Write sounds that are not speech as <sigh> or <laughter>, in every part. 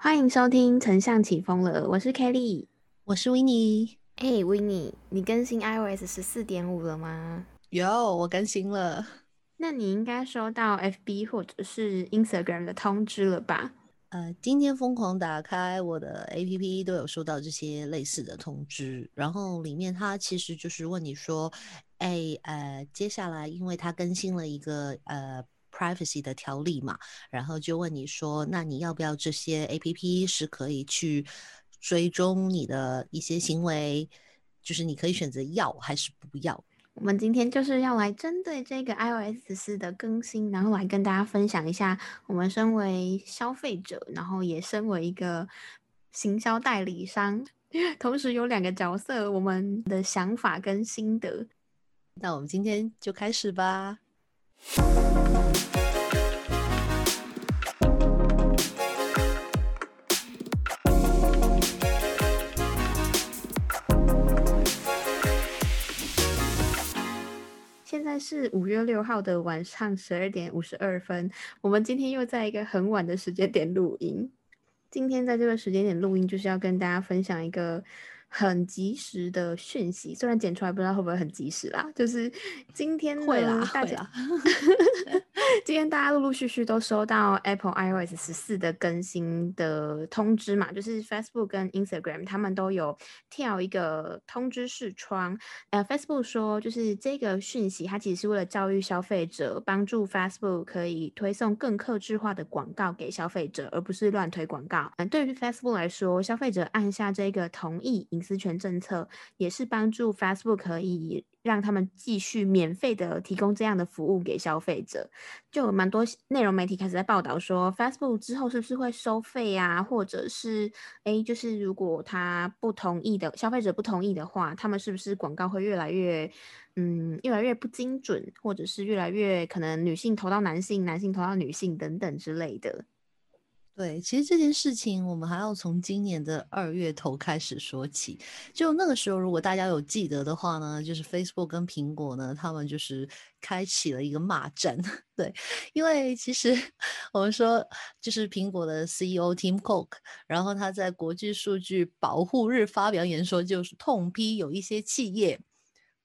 欢迎收听《丞相起风了》，我是 Kelly，我是 Winnie。哎，Winnie，你更新 iOS 十四点五了吗？有，我更新了。那你应该收到 FB 或者是 Instagram 的通知了吧？呃，今天疯狂打开我的 APP，都有收到这些类似的通知。然后里面它其实就是问你说，哎，呃，接下来因为它更新了一个呃。Privacy 的条例嘛，然后就问你说，那你要不要这些 A P P 是可以去追踪你的一些行为，就是你可以选择要还是不要。我们今天就是要来针对这个 iOS 四的更新，然后来跟大家分享一下，我们身为消费者，然后也身为一个行销代理商，<laughs> 同时有两个角色，我们的想法跟心得。那我们今天就开始吧。是五月六号的晚上十二点五十二分，我们今天又在一个很晚的时间点录音。今天在这个时间点录音，就是要跟大家分享一个。很及时的讯息，虽然剪出来不知道会不会很及时啦。就是今天会啦，大家 <laughs> <laughs> 今天大家陆陆续续都收到 Apple iOS 十四的更新的通知嘛，就是 Facebook 跟 Instagram 他们都有跳一个通知视窗。呃，Facebook 说就是这个讯息，它其实是为了教育消费者，帮助 Facebook 可以推送更克制化的广告给消费者，而不是乱推广告。嗯，对于 Facebook 来说，消费者按下这个同意。隐私权政策也是帮助 Facebook 可以让他们继续免费的提供这样的服务给消费者。就有蛮多内容媒体开始在报道说，Facebook 之后是不是会收费啊？或者是哎，就是如果他不同意的消费者不同意的话，他们是不是广告会越来越嗯越来越不精准，或者是越来越可能女性投到男性，男性投到女性等等之类的。对，其实这件事情我们还要从今年的二月头开始说起。就那个时候，如果大家有记得的话呢，就是 Facebook 跟苹果呢，他们就是开启了一个骂战。<laughs> 对，因为其实我们说，就是苹果的 CEO Tim Cook，然后他在国际数据保护日发表演说，就是痛批有一些企业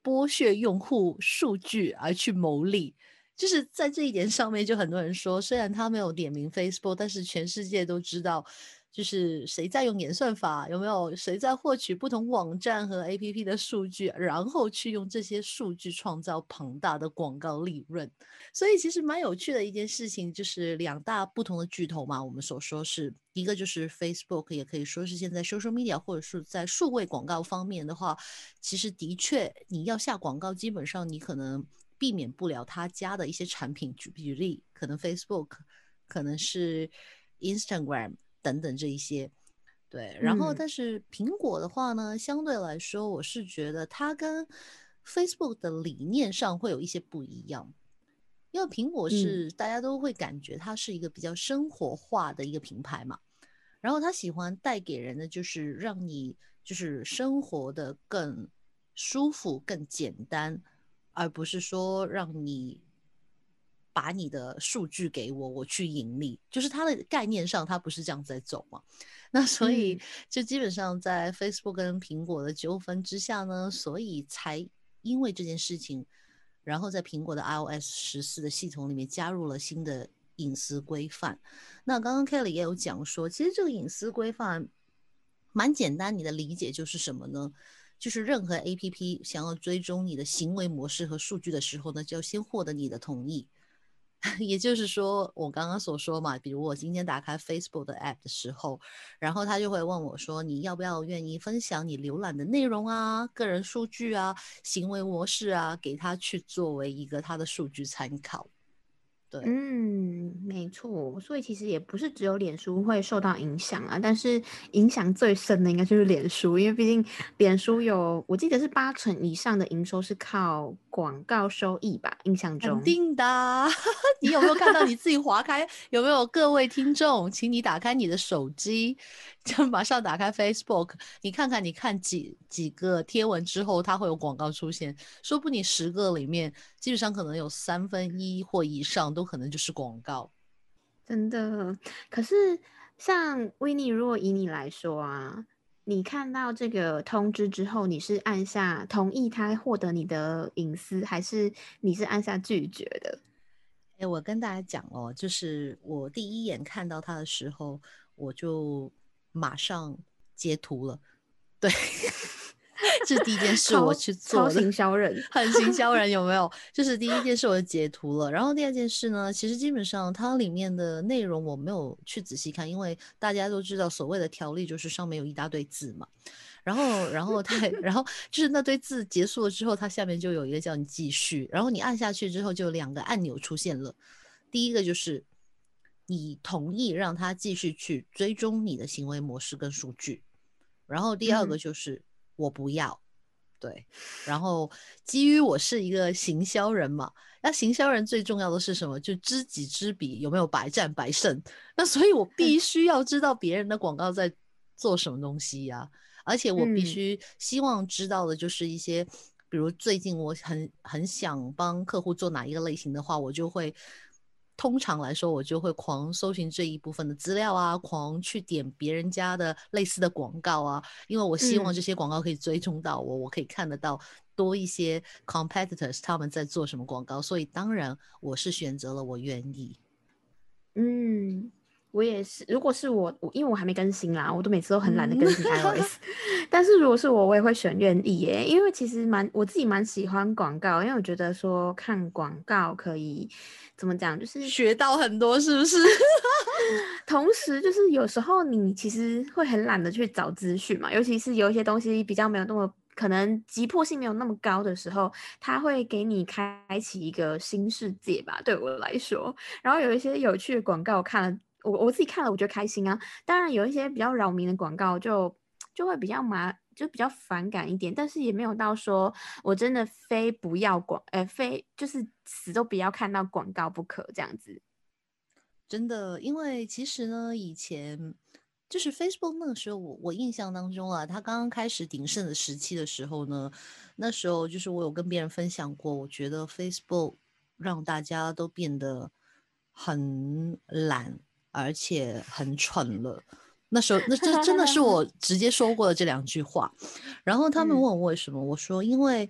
剥削用户数据而去牟利。就是在这一点上面，就很多人说，虽然他没有点名 Facebook，但是全世界都知道，就是谁在用演算法，有没有谁在获取不同网站和 APP 的数据，然后去用这些数据创造庞大的广告利润。所以其实蛮有趣的一件事情，就是两大不同的巨头嘛，我们所说是一个就是 Facebook，也可以说是现在 social media 或者是在数位广告方面的话，其实的确你要下广告，基本上你可能。避免不了他家的一些产品，举举例，可能 Facebook，可能是 Instagram 等等这一些，对。然后，但是苹果的话呢，相对来说，我是觉得它跟 Facebook 的理念上会有一些不一样，因为苹果是大家都会感觉它是一个比较生活化的一个品牌嘛，然后它喜欢带给人的就是让你就是生活的更舒服、更简单。而不是说让你把你的数据给我，我去盈利，就是它的概念上，它不是这样在走嘛？那所以就基本上在 Facebook 跟苹果的纠纷之下呢，所以才因为这件事情，然后在苹果的 iOS 十四的系统里面加入了新的隐私规范。那刚刚 Kelly 也有讲说，其实这个隐私规范蛮简单，你的理解就是什么呢？就是任何 A P P 想要追踪你的行为模式和数据的时候呢，就要先获得你的同意。<laughs> 也就是说，我刚刚所说嘛，比如我今天打开 Facebook 的 App 的时候，然后他就会问我说：“你要不要愿意分享你浏览的内容啊、个人数据啊、行为模式啊，给他去作为一个他的数据参考？”嗯，没错，所以其实也不是只有脸书会受到影响啊，但是影响最深的应该就是脸书，因为毕竟脸书有，我记得是八成以上的营收是靠广告收益吧，印象中。肯定的，<laughs> 你有没有看到你自己划开？有没有各位听众，请你打开你的手机。就马上打开 Facebook，你看看，你看几几个贴文之后，它会有广告出现。说不定十个里面，基本上可能有三分一或以上都可能就是广告。真的，可是像维尼，如果以你来说啊，你看到这个通知之后，你是按下同意他获得你的隐私，还是你是按下拒绝的？哎，我跟大家讲哦，就是我第一眼看到他的时候，我就马上截图了，<laughs> 对。这是第一件事，我去做的。行销人，很行销人，<laughs> 有没有？就是第一件事，我截图了。然后第二件事呢，其实基本上它里面的内容我没有去仔细看，因为大家都知道，所谓的条例就是上面有一大堆字嘛。然后，然后它，然后 <laughs> 就是那堆字结束了之后，它下面就有一个叫你继续。然后你按下去之后，就两个按钮出现了。第一个就是你同意让他继续去追踪你的行为模式跟数据，然后第二个就是。我不要，对，然后基于我是一个行销人嘛，那行销人最重要的是什么？就知己知彼，有没有百战百胜？那所以我必须要知道别人的广告在做什么东西呀，而且我必须希望知道的就是一些，比如最近我很很想帮客户做哪一个类型的话，我就会。通常来说，我就会狂搜寻这一部分的资料啊，狂去点别人家的类似的广告啊，因为我希望这些广告可以追踪到我，我可以看得到多一些 competitors 他们在做什么广告，所以当然我是选择了我愿意。嗯。我也是，如果是我，我因为我还没更新啦，我都每次都很懒得更新 <laughs> iOS。但是如果是我，我也会选愿意耶，因为其实蛮我自己蛮喜欢广告，因为我觉得说看广告可以怎么讲，就是学到很多，是不是？<laughs> 同时就是有时候你其实会很懒得去找资讯嘛，尤其是有一些东西比较没有那么可能急迫性没有那么高的时候，它会给你开启一个新世界吧，对我来说。然后有一些有趣的广告我看了。我我自己看了，我觉得开心啊。当然有一些比较扰民的广告，就就会比较麻，就比较反感一点。但是也没有到说我真的非不要广，呃，非就是死都不要看到广告不可这样子。真的，因为其实呢，以前就是 Facebook 那个时候，我我印象当中啊，它刚刚开始鼎盛的时期的时候呢，那时候就是我有跟别人分享过，我觉得 Facebook 让大家都变得很懒。而且很蠢了，那时候那 <laughs> 这真的是我直接说过的这两句话。然后他们问我为什么，我说因为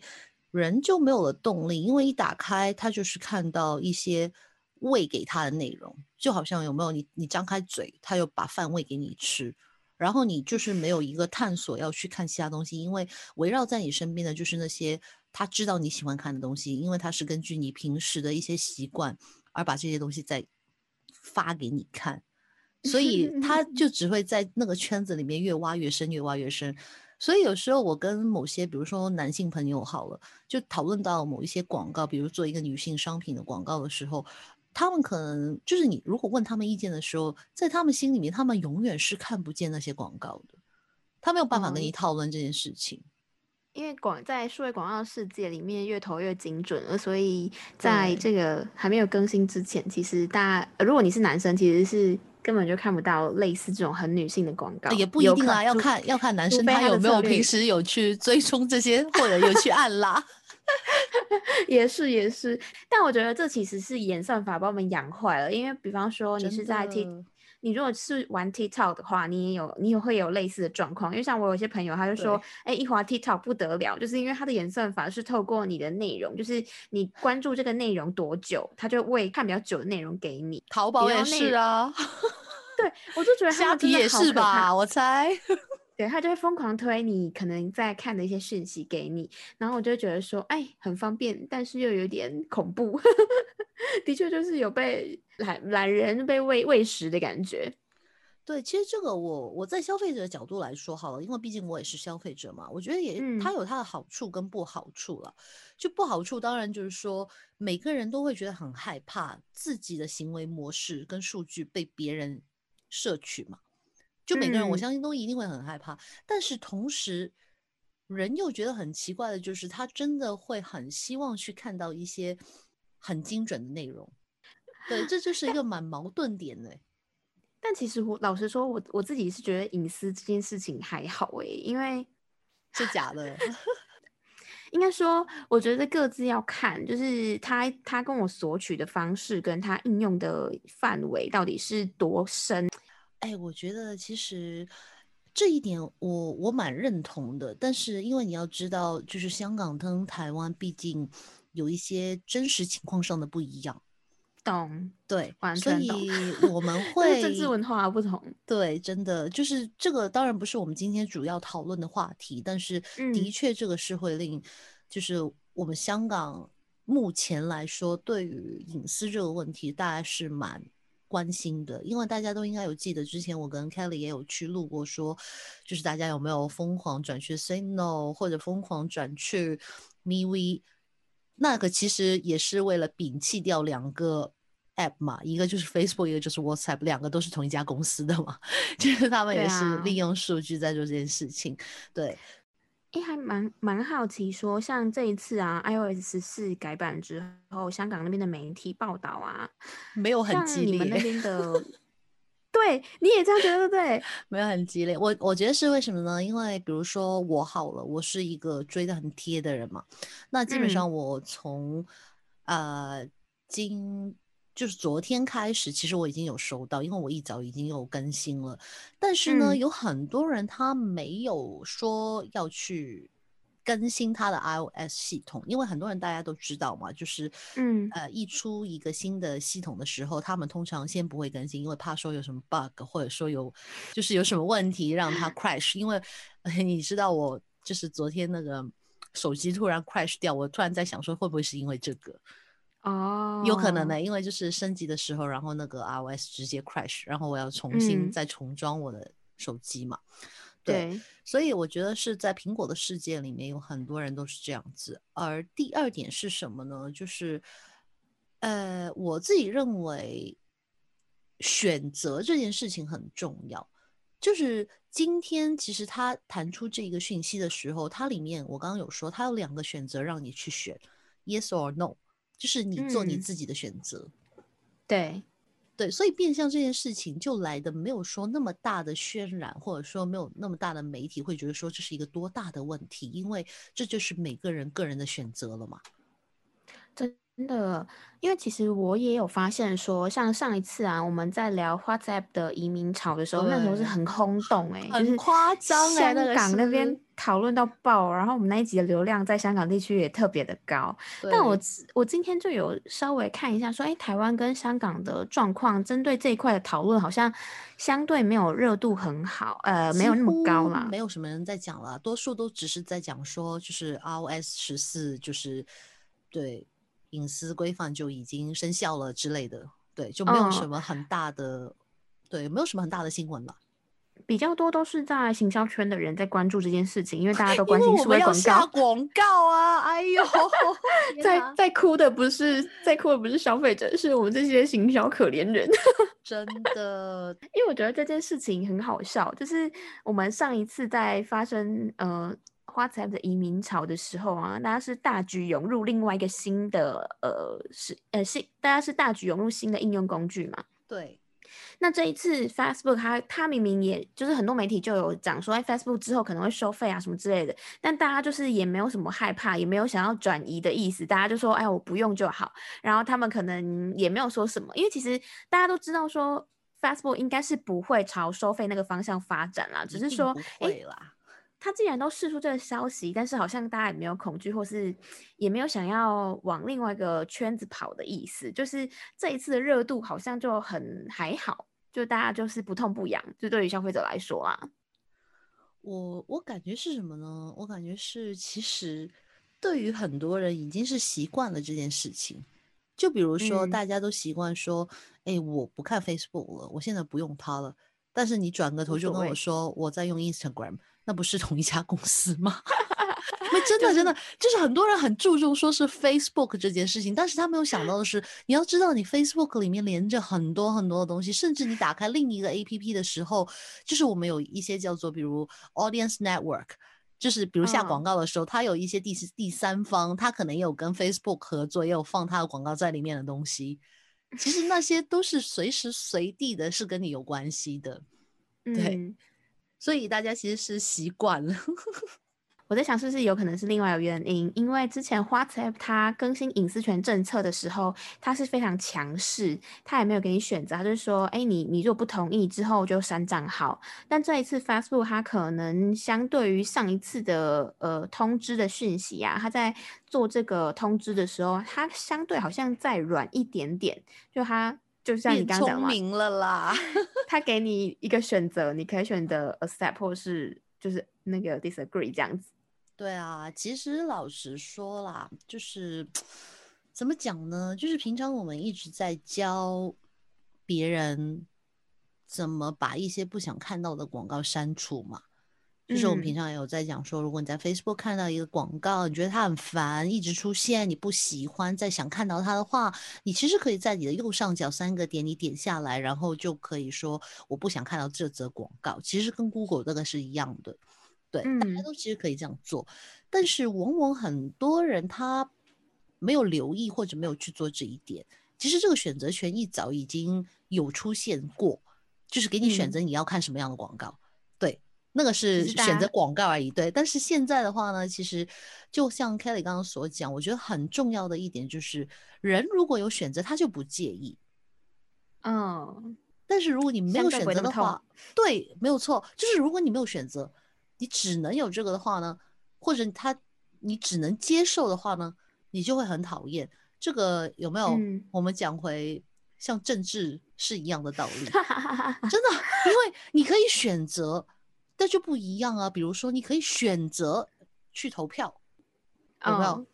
人就没有了动力，因为一打开他就是看到一些喂给他的内容，就好像有没有你你张开嘴，他又把饭喂给你吃，然后你就是没有一个探索要去看其他东西，因为围绕在你身边的就是那些他知道你喜欢看的东西，因为他是根据你平时的一些习惯而把这些东西在。发给你看，所以他 <laughs> 就只会在那个圈子里面越挖越深，越挖越深。所以有时候我跟某些，比如说男性朋友好了，就讨论到某一些广告，比如做一个女性商品的广告的时候，他们可能就是你如果问他们意见的时候，在他们心里面，他们永远是看不见那些广告的，他没有办法跟你讨论这件事情。因为广在数位广告世界里面越投越精准了，所以在这个还没有更新之前，其实大家如果你是男生，其实是根本就看不到类似这种很女性的广告。也不一定啊，要看要看男生他有没有平时有去追踪这些，或者有去按拉。<laughs> 也是也是，但我觉得这其实是演算法把我们养坏了，因为比方说你是在 T，。你如果是玩 TikTok 的话，你也有你也会有类似的状况，因为像我有些朋友，他就说，哎，一滑 TikTok 不得了，就是因为它的演算法是透过你的内容，就是你关注这个内容多久，他就会看比较久的内容给你。淘宝也是啊，<laughs> 对我就觉得虾皮也是吧，我猜。对他就会疯狂推你可能在看的一些讯息给你，然后我就觉得说，哎，很方便，但是又有点恐怖。<laughs> 的确就是有被懒懒人被喂喂食的感觉。对，其实这个我我在消费者的角度来说好了，因为毕竟我也是消费者嘛，我觉得也它有它的好处跟不好处了。就不好处当然就是说，每个人都会觉得很害怕自己的行为模式跟数据被别人摄取嘛。就每个人，我相信都一定会很害怕，但是同时，人又觉得很奇怪的，就是他真的会很希望去看到一些很精准的内容。对，这就是一个蛮矛盾点的。但其实我老实说，我我自己是觉得隐私这件事情还好诶，因为 <laughs> 是假的。<laughs> 应该说，我觉得各自要看，就是他他跟我索取的方式，跟他应用的范围到底是多深。哎，我觉得其实这一点我我蛮认同的，但是因为你要知道，就是香港跟台湾毕竟有一些真实情况上的不一样。懂，对，完所以我们会政治文化不同。对，真的就是这个，当然不是我们今天主要讨论的话题，但是的嗯确这个是会令，就是我们香港目前来说，对于隐私这个问题，大家是蛮关心的，因为大家都应该有记得，之前我跟 Kelly 也有去录过，说就是大家有没有疯狂转去 Signal 或者疯狂转去 MeWe，那个其实也是为了摒弃掉两个 app 嘛，一个就是 Facebook，一个就是 WhatsApp，两个都是同一家公司的嘛，<laughs> 就是他们也是啊。利用数据在做这件事情。对，诶，还蛮蛮好奇说，像这一次啊，iOS 十四改版之后，香港那边的媒体报道啊，没有很激烈你们那烈，边的，<laughs> 对，你也这样觉得对不对？<laughs> 没有很激烈。我我觉得是为什么呢？因为比如说我好了，我是一个追的很贴的人嘛，那基本嗯上我从、呃今就是昨天开始，其实我已经有收到，因为我一早已经有更新了。但是呢，嗯有很多人他没有说要去更新他的 iOS 系统，因为很多人大家都知道嘛，就是嗯呃一出一个新的系统的时候，他们通常先不会更新，因为怕说有什么 bug，或者说有就是有什么问题让它 crash，因为你知道我就是昨天那个手机突然 crash 掉，我突然在想说会不会是因为这个。哦，有可能的，因为就是升级的时候，然后那个 iOS 直接 crash，然后我要重新嗯再重装我的手机嘛。对，对，所以我觉得是在苹果的世界里面，有很多人都是这样子。而第二点是什么呢？就是，呃，我自己认为选择这件事情很重要。就是今天其实他弹出这个讯息的时候，它里面我刚刚有说，它有两个选择让你去选，yes or no，就是你做你嗯自己的选择。对，对，所以变相这件事情就来的没有说那么大的渲染，或者说没有那么大的媒体会觉得说这是一个多大的问题，因为这就是每个人个人的选择了嘛。真的，因为其实我也有发现说，像上一次啊，我们在聊 WhatsApp 的移民潮的时候，那时候是很轰动哎、就很夸张欸香那个港那边是讨论到爆，然后我们那一集的流量在香港地区也特别的高。但我我今天就有稍微看一下，说，哎，台湾跟香港的状况，针对这一块的讨论，好像相对没有热度很好，呃，没有那么高乎啦。没有什么人在讲了，多数都只是在讲说，就是 iOS 十四就是对隐私规范就已经生效了之类的，对，就没有什嗯么很大的，对，没有什么很大的新闻了。比较多都是在行销圈的人在关注这件事情，因为大家都关心数位广们要下告。广告啊！哎呦，<laughs> 在在哭的不是在哭的不是消费者，是我们这些行销可怜人。<laughs> 真的，因为我觉得这件事情很好笑，就是我们上一次在发生呃 WhatsApp 的移民潮的时候啊，大家是大举涌入另外一个新的呃是呃新，大家是大举涌入新的应用工具嘛。对，那这一次 Facebook 它它明明也就是很多媒体就有讲说，哎，Facebook 之后可能会收费啊什么之类的，但大家就是也没有什么害怕，也没有想要转移的意思，大家就说，哎，我不用就好。然后他们可能也没有说什么，因为其实大家都知道说 Facebook 应该是不会朝收费那个方向发展啦，只是说哎，会啦。他既然都试出这个消息，但是好像大家也没有恐惧，或是也没有想要往另外一个圈子跑的意思。就是这一次的热度好像就很还好，就大家就是不痛不痒。就对于消费者来说啊，我我感觉是什么呢？我感觉是，其实对于很多人已经是习惯了这件事情。就比如说，嗯大家都习惯说，哎、我不看 Facebook 了，我现在不用它了。但是你转个头就跟我说我在用 Instagram，那不是同一家公司吗？<laughs> 因为真的真的就是很多人很注重说是 Facebook 这件事情，但是他没有想到的是，你要知道你 Facebook 里面连着很多很多的东西，甚至你打开另一个 APP 的时候，就是我们有一些叫做比如 Audience Network。就是比如下广嗯告的时候，它有一些第第三方，它可能也有跟 Facebook 合作，也有放它的广告在里面的东西。其实那些都是随时随地的，是跟你有关系的。对嗯，所以大家其实是习惯了。<laughs> 我在想是不是有可能是另外有原因，因为之前 WhatsApp 它更新隐私权政策的时候，它是非常强势，它也没有给你选择，它就是说，哎，你你如果不同意之后就删账号。但这一次 Facebook 它可能相对于上一次的呃通知的讯息啊，它在做这个通知的时候，它相对好像再软一点点，就它就像你刚刚讲聪明了啦，<laughs> 他给你一个选择，你可以选择 accept 或是就是那个 disagree 这样子。对啊，其实老实说啦，就是怎么讲呢？就是平常我们一直在教别人怎么把一些不想看到的广告删除嘛。就是我们平常也有在讲说，如果你在 Facebook 看到一个广告，你觉得它很烦，一直出现，你不喜欢，再想看到它的话，你其实可以在你的右上角三个点，你点下来，然后就可以说我不想看到这则广告。其实跟 Google 这个是一样的。对，大家都其实可以这样做，但是往往很多人他没有留意或者没有去做这一点。其实这个选择权一早已经有出现过，就是给你选择你要看什么样的广告。对，那个是选择广告而已。对，但是现在的话呢，其实就像 Kelly 刚刚所讲，我觉得很重要的一点就是，人如果有选择，他就不介意。嗯，但是如果你没有选择的话，对，没有错，就是如果你没有选择。你只能有这个的话呢，或者他你只能接受的话呢，你就会很讨厌。这个有没有？我们讲回像政治是一样的道理，真的，因为你可以选择，但就不一样啊。比如说，你可以选择去投票，有没有？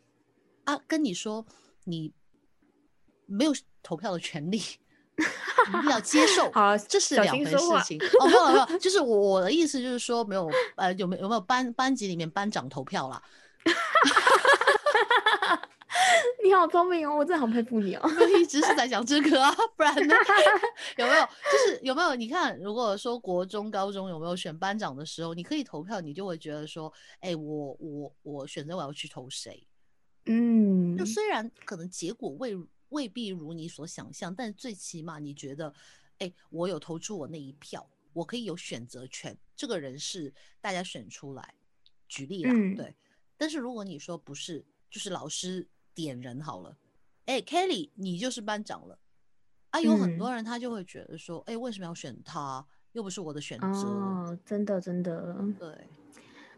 啊，跟你说你没有投票的权利。一定要接受，<laughs> 好，这是两回事情。哦，没有没有，就是我我的意思就是说，没有呃，有没有有没有班班级里面班长投票啦？你好聪明哦，我真的好佩服你哦。<laughs> 一直是在讲这个啊，<laughs> 不然呢？<laughs> 有没有？就是有没有？你看，如果说国中、高中有没有选班长的时候，你可以投票，你就会觉得说，哎，我我我选择我要去投谁？嗯，就虽然可能结果未。未必如你所想象，但最起码你觉得，哎，我有投出我那一票，我可以有选择权。这个人是大家选出来，举例啦，对。但是如果你说不是，就是老师点人好了，哎，Kelly，你就是班长了，啊，有很多人他就会觉得说，哎，为什么要选他？又不是我的选择。哦，真的，真的，对。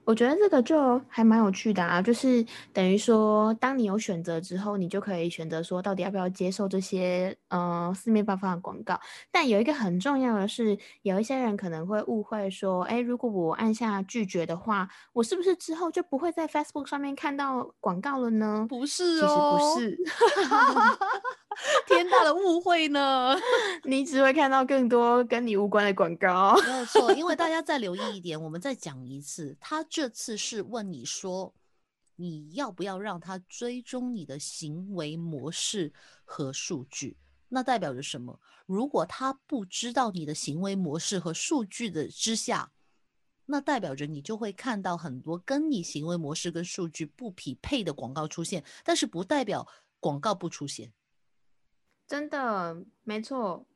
我觉得这个就还蛮有趣的啊，就是等于说，当你有选择之后，你就可以选择说，到底要不要接受这些呃四面八方的广告。但有一个很重要的是，有一些人可能会误会说，哎，如果我按下拒绝的话，我是不是之后就不会在 Facebook 上面看到广告了呢？不是哦，其实不是，<laughs> 天大的误会呢！<laughs> 你只会看到更多跟你无关的广告。没有错，因为大家再留意一点，<laughs> 我们再讲一次，他。这次是问你说，你要不要让他追踪你的行为模式和数据？那代表着什么？如果他不知道你的行为模式和数据的之下，那代表着你就会看到很多跟你行为模式跟数据不匹配的广告出现，但是不代表广告不出现。真的，没错，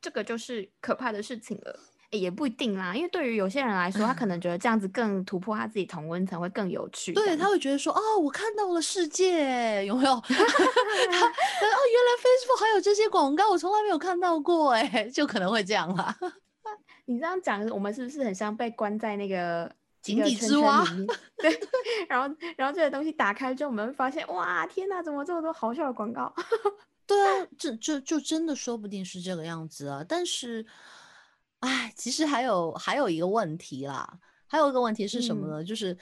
这个就是可怕的事情了。也不一定啦，因为对于有些人来说，他可能觉得这样子更突破他自己同温层会更有趣。对他会觉得说，哦，我看到了世界，有没有？<laughs> <laughs> 哦，原来 Facebook 还有这些广告，我从来没有看到过，哎，就可能会这样啦。<laughs> 你这样讲，我们是不是很像被关在那个井底之蛙？对，然后，然后这个东西打开之后，我们会发现，哇，天哪，怎么这么多好笑的广告？对啊，这这就真的说不定是这个样子啊，但是。哎，其实还有还有一个问题啦，还有一个问题是什么呢？就是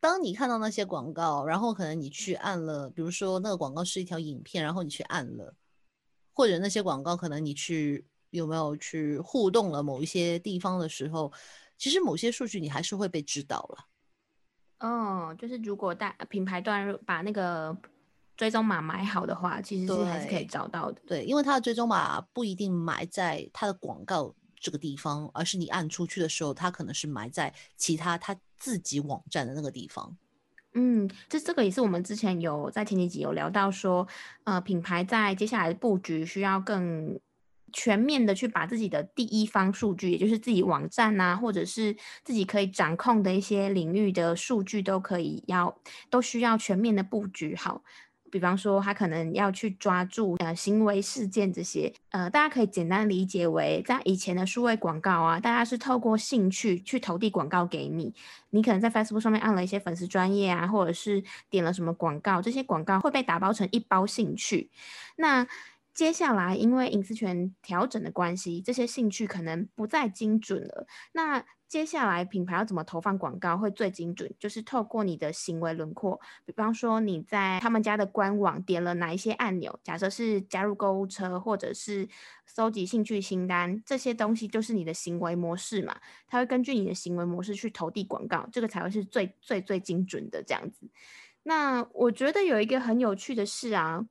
当你看到那些广告，然后可能你去按了，比如说那个广告是一条影片，然后你去按了，或者那些广告可能你去有没有去互动了某一些地方的时候，其实某些数据你还是会被知道了。哦，就是如果大品牌端把那个追踪码买好的话，其实是还是可以找到的。对，因为它的追踪码不一定埋在它的广告。这个地方，而是你按出去的时候，它可能是埋在其他他自己网站的那个地方。嗯，这这个也是我们之前有在前几集有聊到说，呃，品牌在接下来的布局需要更全面的去把自己的第一方数据，也就是自己网站啊，或者是自己可以掌控的一些领域的数据，都可以要都需要全面的布局好。比方说，他可能要去抓住呃行为事件这些，呃，大家可以简单理解为，在以前的数位广告啊，大家是透过兴趣去投递广告给你，你可能在 Facebook 上面按了一些粉丝专业啊，或者是点了什么广告，这些广告会被打包成一包兴趣，那。接下来，因为隐私权调整的关系，这些兴趣可能不再精准了。那接下来，品牌要怎么投放广告会最精准？就是透过你的行为轮廓，比方说你在他们家的官网点了哪一些按钮，假设是加入购物车，或者是搜集兴趣清单，这些东西就是你的行为模式嘛。它会根据你的行为模式去投递广告，这个才会是最最最精准的这样子。那我觉得有一个很有趣的事啊。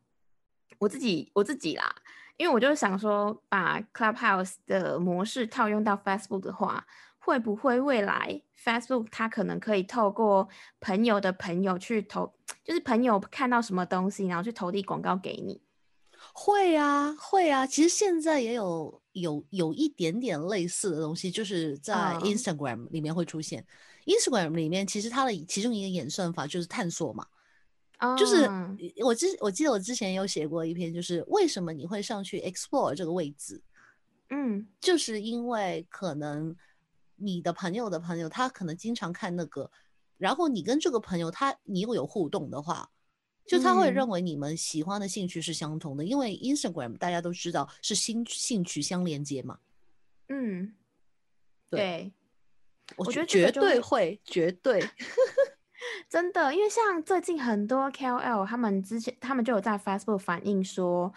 我自己我自己啦，因为我就是想说，把 Clubhouse 的模式套用到 Facebook 的话，会不会未来 Facebook 它可能可以透过朋友的朋友去投，就是朋友看到什么东西，然后去投递广告给你？会啊，会啊。其实现在也有有有一点点类似的东西，就是在 Instagram 里面会出现。Instagram 里面其实它的其中一个演算法就是探索嘛。就是我之我记得我之前有写过一篇，就是为什么你会上去 explore 这个位置，嗯，就是因为可能你的朋友的朋友他可能经常看那个，然后你跟这个朋友他你又有互动的话，就他会认为你们喜欢的兴趣是相同的，因为 Instagram 大家都知道是兴兴趣相连接嘛，嗯，对，我觉得绝对会，绝对。真的，因为像最近很多 KOL，他们之前他们就有在 Facebook 反映说，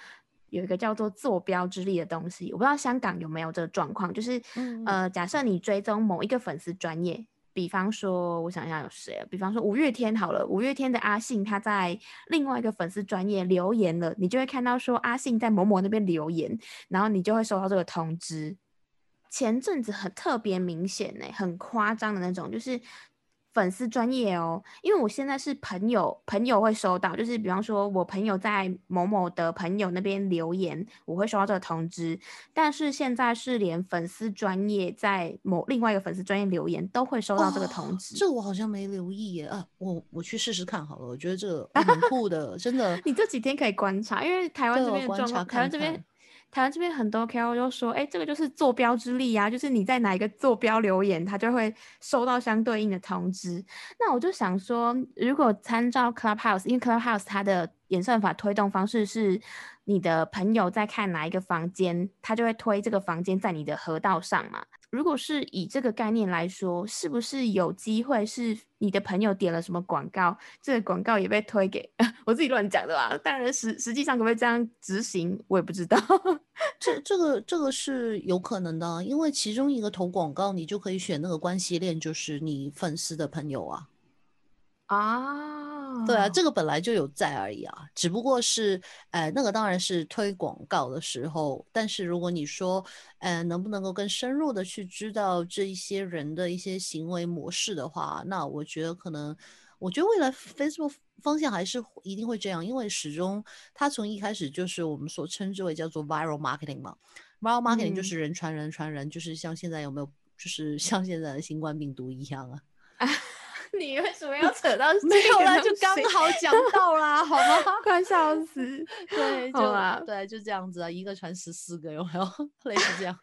有一个叫做坐标之力的东西，我不知道香港有没有这个状况，就是呃，假设你追踪某一个粉丝专业，比方说我想一下有谁，比方说五月天好了，五月天的阿信他在另外一个粉丝专业留言了，你就会看到说阿信在某某那边留言，然后你就会收到这个通知。前阵子很特别明显呢，很夸张的那种，就是。粉丝专业哦，因为我现在是朋友，朋友会收到，就是比方说我朋友在某某的朋友那边留言，我会收到这个通知。但是现在是连粉丝专业在某另外一个粉丝专业留言都会收到这个通知。这我好像没留意耶，啊，我我去试试看好了，我觉得这个很酷 <laughs> 的，真的。你这几天可以观察，因为台湾这边的状况，台湾这边。台湾这边很多 KOL 就说：“哎，这个就是坐标之力啊，就是你在哪一个坐标留言，他就会收到相对应的通知。”那我就想说，如果参照 Clubhouse，因为 Clubhouse 它的演算法推动方式是，你的朋友在看哪一个房间，他就会推这个房间在你的河道上嘛。如果是以这个概念来说，是不是有机会是你的朋友点了什么广告，这个广告也被推给 <laughs> 我自己乱讲的啦？当然实实际上可不可以这样执行，我也不知道。<laughs> 这这个这个是有可能的，因为其中一个投广告，你就可以选那个关系链，就是你粉丝的朋友啊。啊，对啊，这个本来就有在而已啊，只不过是，呃，那个当然是推广告的时候，但是如果你说，呃，能不能够更深入的去知道这一些人的一些行为模式的话，那我觉得可能，我觉得未来 Facebook 方向还是一定会这样，因为始终它从一开始就是我们所称之为叫做 viral marketing 嘛，viral marketing 就是人传人传人，就是像现在有没有，就是像现在的新冠病毒一样啊。<laughs> 你为什么要扯到 <laughs> 没有啦？就刚 <laughs> 好讲到啦，好吗？<laughs> 快笑死！对，就对，就这样子啊，一个传十四个，有没有类似这样？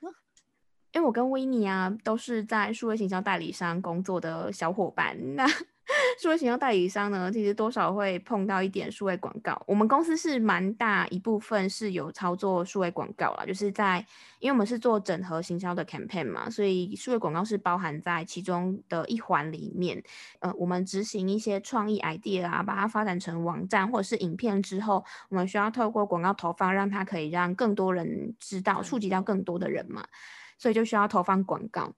因为我跟维尼啊，都是在数位行销代理商工作的小伙伴，那。<laughs> 数位行销代理商呢，其实多少会碰到一点数位广告。我们公司是蛮大一部分是有操作数位广告啦，就是在因为我们是做整合行销的 campaign 嘛，所以数位广告是包含在其中的一环里面。呃，我们执行一些创意 idea 啊，把它发展成网站或者是影片之后，我们需要透过广告投放，让它可以让更多人知道，触及到更多的人嘛，所以就需要投放广告。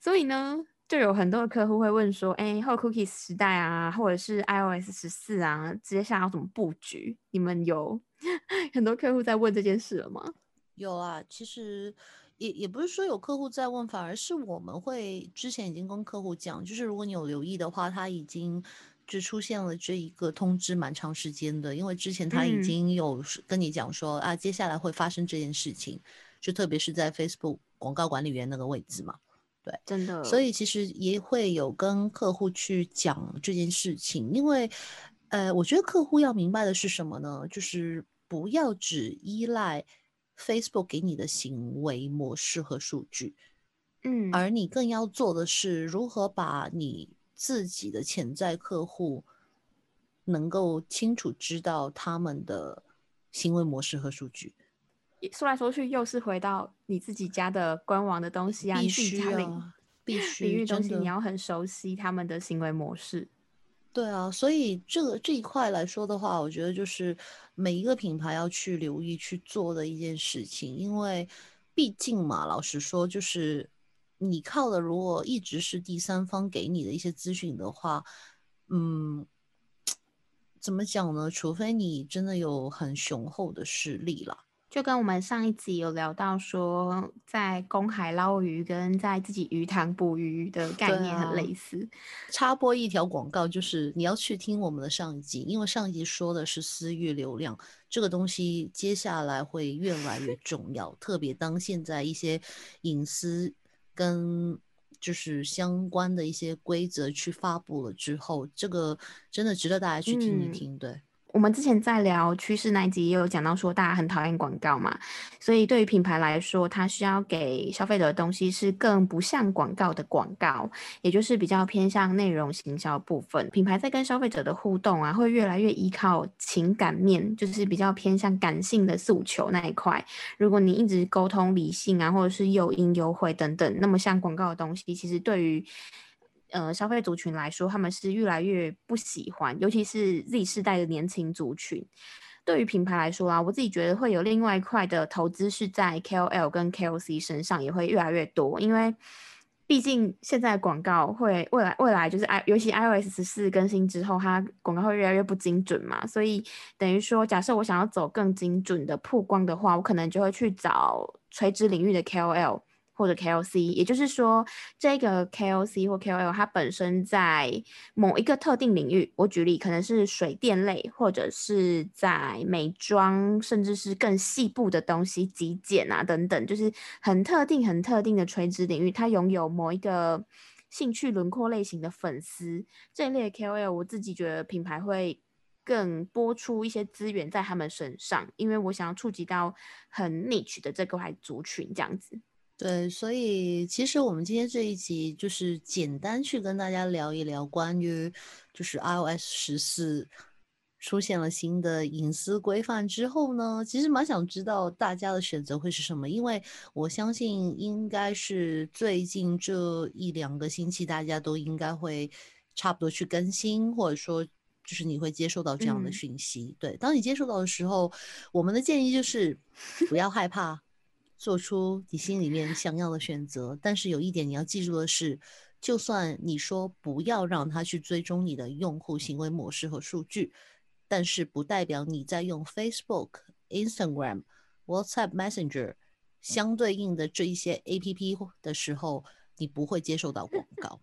所以呢。就有很多的客户会问说：“哎，后 cookies 时代啊，或者是 iOS 十四啊，接下来要怎么布局？你们有 <laughs> 很多客户在问这件事了吗？”有啊，其实也也不是说有客户在问，反而是我们会之前已经跟客户讲，就是如果你有留意的话，他已经就出现了这一个通知蛮长时间的，因为之前他已经有跟你讲说啊，接下来会发生这件事情。就特别是在 Facebook 广告管理员那个位置嘛。对，真的。所以其实也会有跟客户去讲这件事情，因为，呃，我觉得客户要明白的是什么呢？就是不要只依赖 Facebook 给你的行为模式和数据，嗯，而你更要做的是如何把你自己的潜在客户能够清楚知道他们的行为模式和数据。说来说去，又是回到你自己家的官网的东西啊，必须啊，必须领域东西，你要很熟悉他们的行为模式。对啊，所以这个这一块来说的话，我觉得就是每一个品牌要去留意去做的一件事情，因为毕竟嘛，老实说，就是你靠的如果一直是第三方给你的一些资讯的话，嗯，怎么讲呢？除非你真的有很雄厚的实力了。就跟我们上一集有聊到说，在公海捞鱼跟在自己鱼塘捕鱼的概念很类似。插播一条广告，就是你要去听我们的上一集，因为上一集说的是私域流量这个东西，接下来会越来越重要。特别当现在一些隐私跟就是相关的一些规则去发布了之后，这个真的值得大家去听一听。对。我们之前在聊趋势那一集也有讲到说，大家很讨厌广告嘛，所以对于品牌来说，它需要给消费者的东西是更不像广告的广告，也就是比较偏向内容行销部分。品牌在跟消费者的互动啊，会越来越依靠情感面，就是比较偏向感性的诉求那一块。如果你一直沟通理性啊，或者是诱因优惠等等，那么像广告的东西，其实对于呃，消费族群来说，他们是越来越不喜欢，尤其是 Z 世代的年轻族群。对于品牌来说啊，我自己觉得会有另外一块的投资是在 KOL 跟 KOC 身上，也会越来越多。因为毕竟现在广告会未来未来就是 i 尤其 iOS 十四更新之后，它广告会越来越不精准嘛。所以等于说，假设我想要走更精准的曝光的话，我可能就会去找垂直领域的 KOL。或者 KOC，也就是说，这个 KOC 或 KOL 它本身在某一个特定领域，我举例可能是水电类，或者是在美妆，甚至是更细部的东西，极简啊等等，就是很特定、很特定的垂直领域，它拥有某一个兴趣轮廓类型的粉丝这一类 KOL，我自己觉得品牌会更播出一些资源在他们身上，因为我想要触及到很 niche 的这块族群，这样子。对，所以其实我们今天这一集就是简单去跟大家聊一聊关于就是 iOS 十四出现了新的隐私规范之后呢，其实蛮想知道大家的选择会是什么，因为我相信应该是最近这一两个星期大家都应该会差不多去更新，或者说就是你会接受到这样的讯息。对，当你接受到的时候，我们的建议就是不要害怕。做出你心里面想要的选择，但是有一点你要记住的是，就算你说不要让他去追踪你的用户行为模式和数据，但是不代表你在用 Facebook、Instagram、WhatsApp Messenger 相对应的这一些 APP 的时候，你不会接受到广告，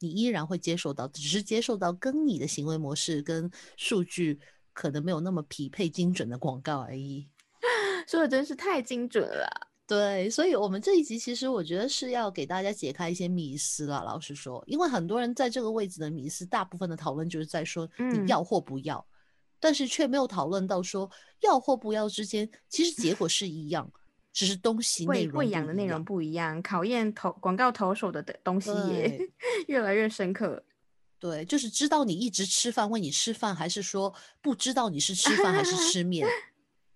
你依然会接受到，只是接受到跟你的行为模式跟数据可能没有那么匹配精准的广告而已。<laughs> 说的真是太精准了。对，所以，我们这一集其实我觉得是要给大家解开一些迷思了。老实说，因为很多人在这个位置的迷思，大部分的讨论就是在说你要或不要，但是却没有讨论到说要或不要之间，其实结果是一样，只是东西内容喂养的内容不一样，考验投广告投手的东西也 <laughs> 越来越深刻。对，就是知道你一直吃饭，问你吃饭，还是说不知道你是吃饭还是吃面。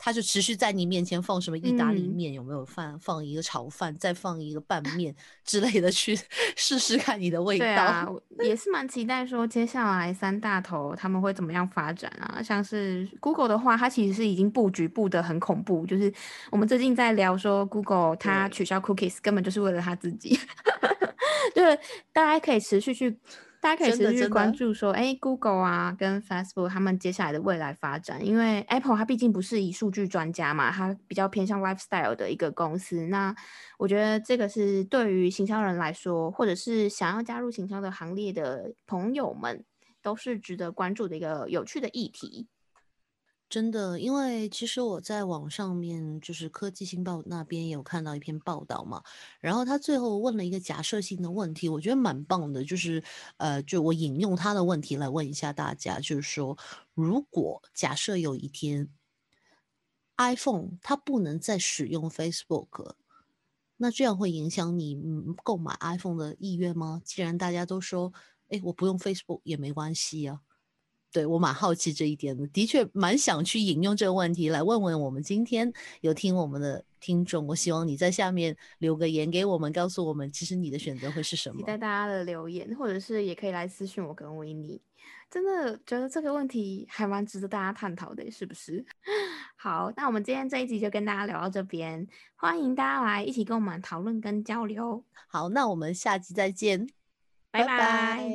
他就持续在你面前放什么意大利面，有没有放放一个炒饭，再放一个拌面之类的去试试看你的味道。对啊，也是蛮期待说接下来三大头他们会怎么样发展啊？像是 Google 的话，它其实是已经布局布的很恐怖，就是我们最近在聊说 Google 它取消 Cookies 根本就是为了它自己，<laughs> 就是大家可以持续去。大家可以持续关注说，哎，Google 啊，跟 Facebook 他们接下来的未来发展，因为 Apple 它毕竟不是以数据专家嘛，它比较偏向 lifestyle 的一个公司。那我觉得这个是对于行销人来说，或者是想要加入行销的行列的朋友们，都是值得关注的一个有趣的议题。真的，因为其实我在网上面，就是科技新报那边有看到一篇报道嘛，然后他最后问了一个假设性的问题，我觉得蛮棒的，就是呃，就我引用他的问题来问一下大家，就是说，如果假设有一天 iPhone 它不能再使用 Facebook，那这样会影响你购买 iPhone 的意愿吗？既然大家都说，哎，我不用 Facebook 也没关系啊。对我蛮好奇这一点的，的确蛮想去引用这个问题来问问我们今天有听我们的听众。我希望你在下面留个言给我们，告诉我们其实你的选择会是什么。期待大家的留言，或者是也可以来私信我跟维尼。真的觉得这个问题还蛮值得大家探讨的，是不是？<laughs> 好，那我们今天这一集就跟大家聊到这边，欢迎大家来一起跟我们讨论跟交流。好，那我们下集再见，拜拜。